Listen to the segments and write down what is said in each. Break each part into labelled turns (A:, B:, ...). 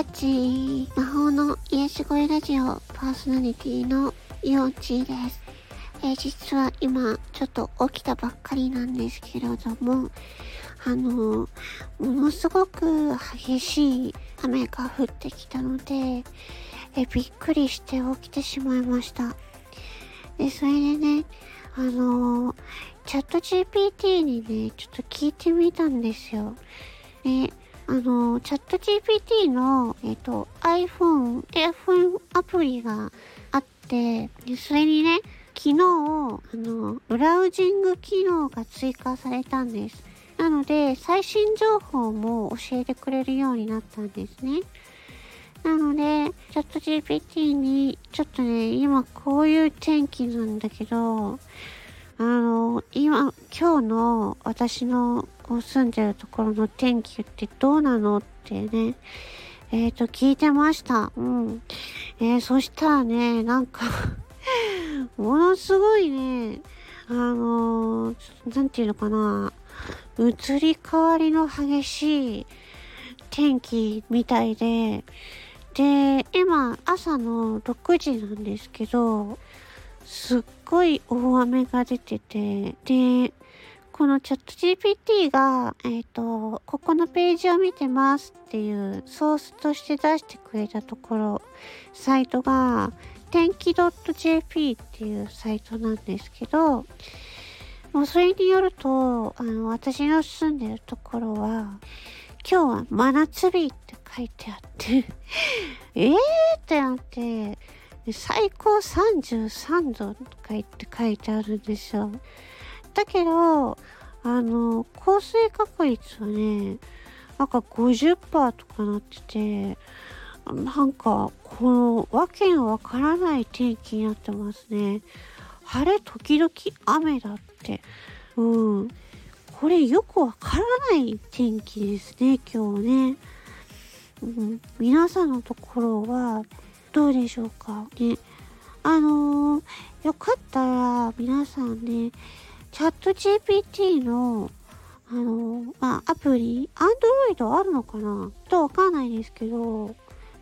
A: ハチ魔法の癒し声ラジオパーソナリティのイオンチーです。えー、実は今ちょっと起きたばっかりなんですけれども、あのー、ものすごく激しい雨が降ってきたので、えびっくりして起きてしまいました。で、それでね、あの、チャット GPT にね、ちょっと聞いてみたんですよ。で、あの、チャット GPT の、えっ、と、iPhone、iPhone アプリがあって、それにね、昨日、あの、ブラウジング機能が追加されたんです。なので、最新情報も教えてくれるようになったんですね。なので、チャット GPT に、ちょっとね、今こういう天気なんだけど、あの、今、今日の私の住んでるところの天気ってどうなのってね、えっ、ー、と、聞いてました。うん。えー、そしたらね、なんか ものすごいね、あのー、なんていうのかな、移り変わりの激しい天気みたいで、で、今、朝の6時なんですけど、すっごい大雨が出てて、で、このチャット GPT が、えっ、ー、と、ここのページを見てますっていうソースとして出してくれたところ、サイトが、天気 .jp っていうサイトなんですけど、もうそれによると、あの、私の住んでるところは、今日は真夏日って書いてあって えーってなって、最高33度とか言って書いてあるんですよ。だけど、あの、降水確率はね、なんか50%とかなってて、なんか、この、わけのわからない天気になってますね。晴れ時々雨だって。うん。これよくわからない天気ですね、今日ね。うん、皆さんのところはどうでしょうかね。あのー、よかったら皆さんね、チャット GPT の、あの、まあ、アプリ、Android あるのかな？とわかんないですけど、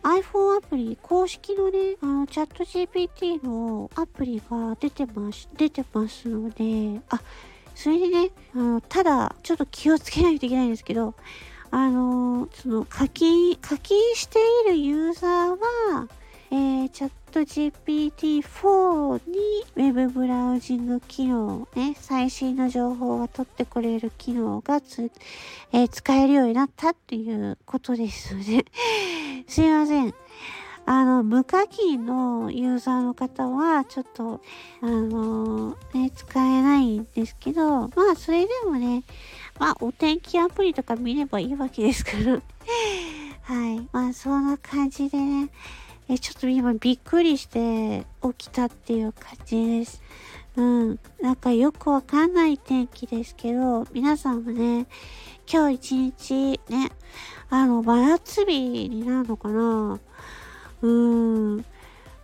A: iPhone アプリ、公式のね、あの、チャット GPT のアプリが出てます、出てますので、あ、それでね、あの、ただ、ちょっと気をつけないといけないんですけど、あの、その、課金、課金しているユーザーは、えー、チャット GPT-4 に Web ブラウジング機能、ね、最新の情報が取ってくれる機能がつ、えー、使えるようになったっていうことですので すいません。あの、無課金のユーザーの方は、ちょっと、あのー、ね、使えないんですけど、まあ、それでもね、まあ、お天気アプリとか見ればいいわけですから はい。まあ、そんな感じでね、え、ちょっと今びっくりして起きたっていう感じです。うん。なんかよくわかんない天気ですけど、皆さんもね、今日一日ね、あの、真夏日になるのかなうーん。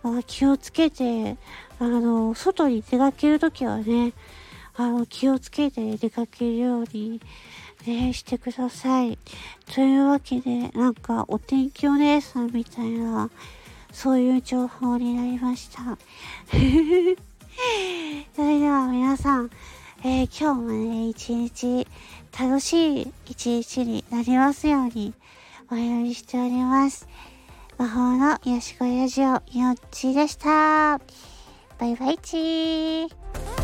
A: あ気をつけて、あの、外に出かけるときはね、あの、気をつけて出かけるように、ね、してください。というわけで、なんか、お天気お姉さんみたいな、そういう情報になりました。それでは皆さん、えー、今日もね、一日楽しい一日になりますようにお祈りしております。魔法のよしこラジオ、よっちでした。バイバイチー。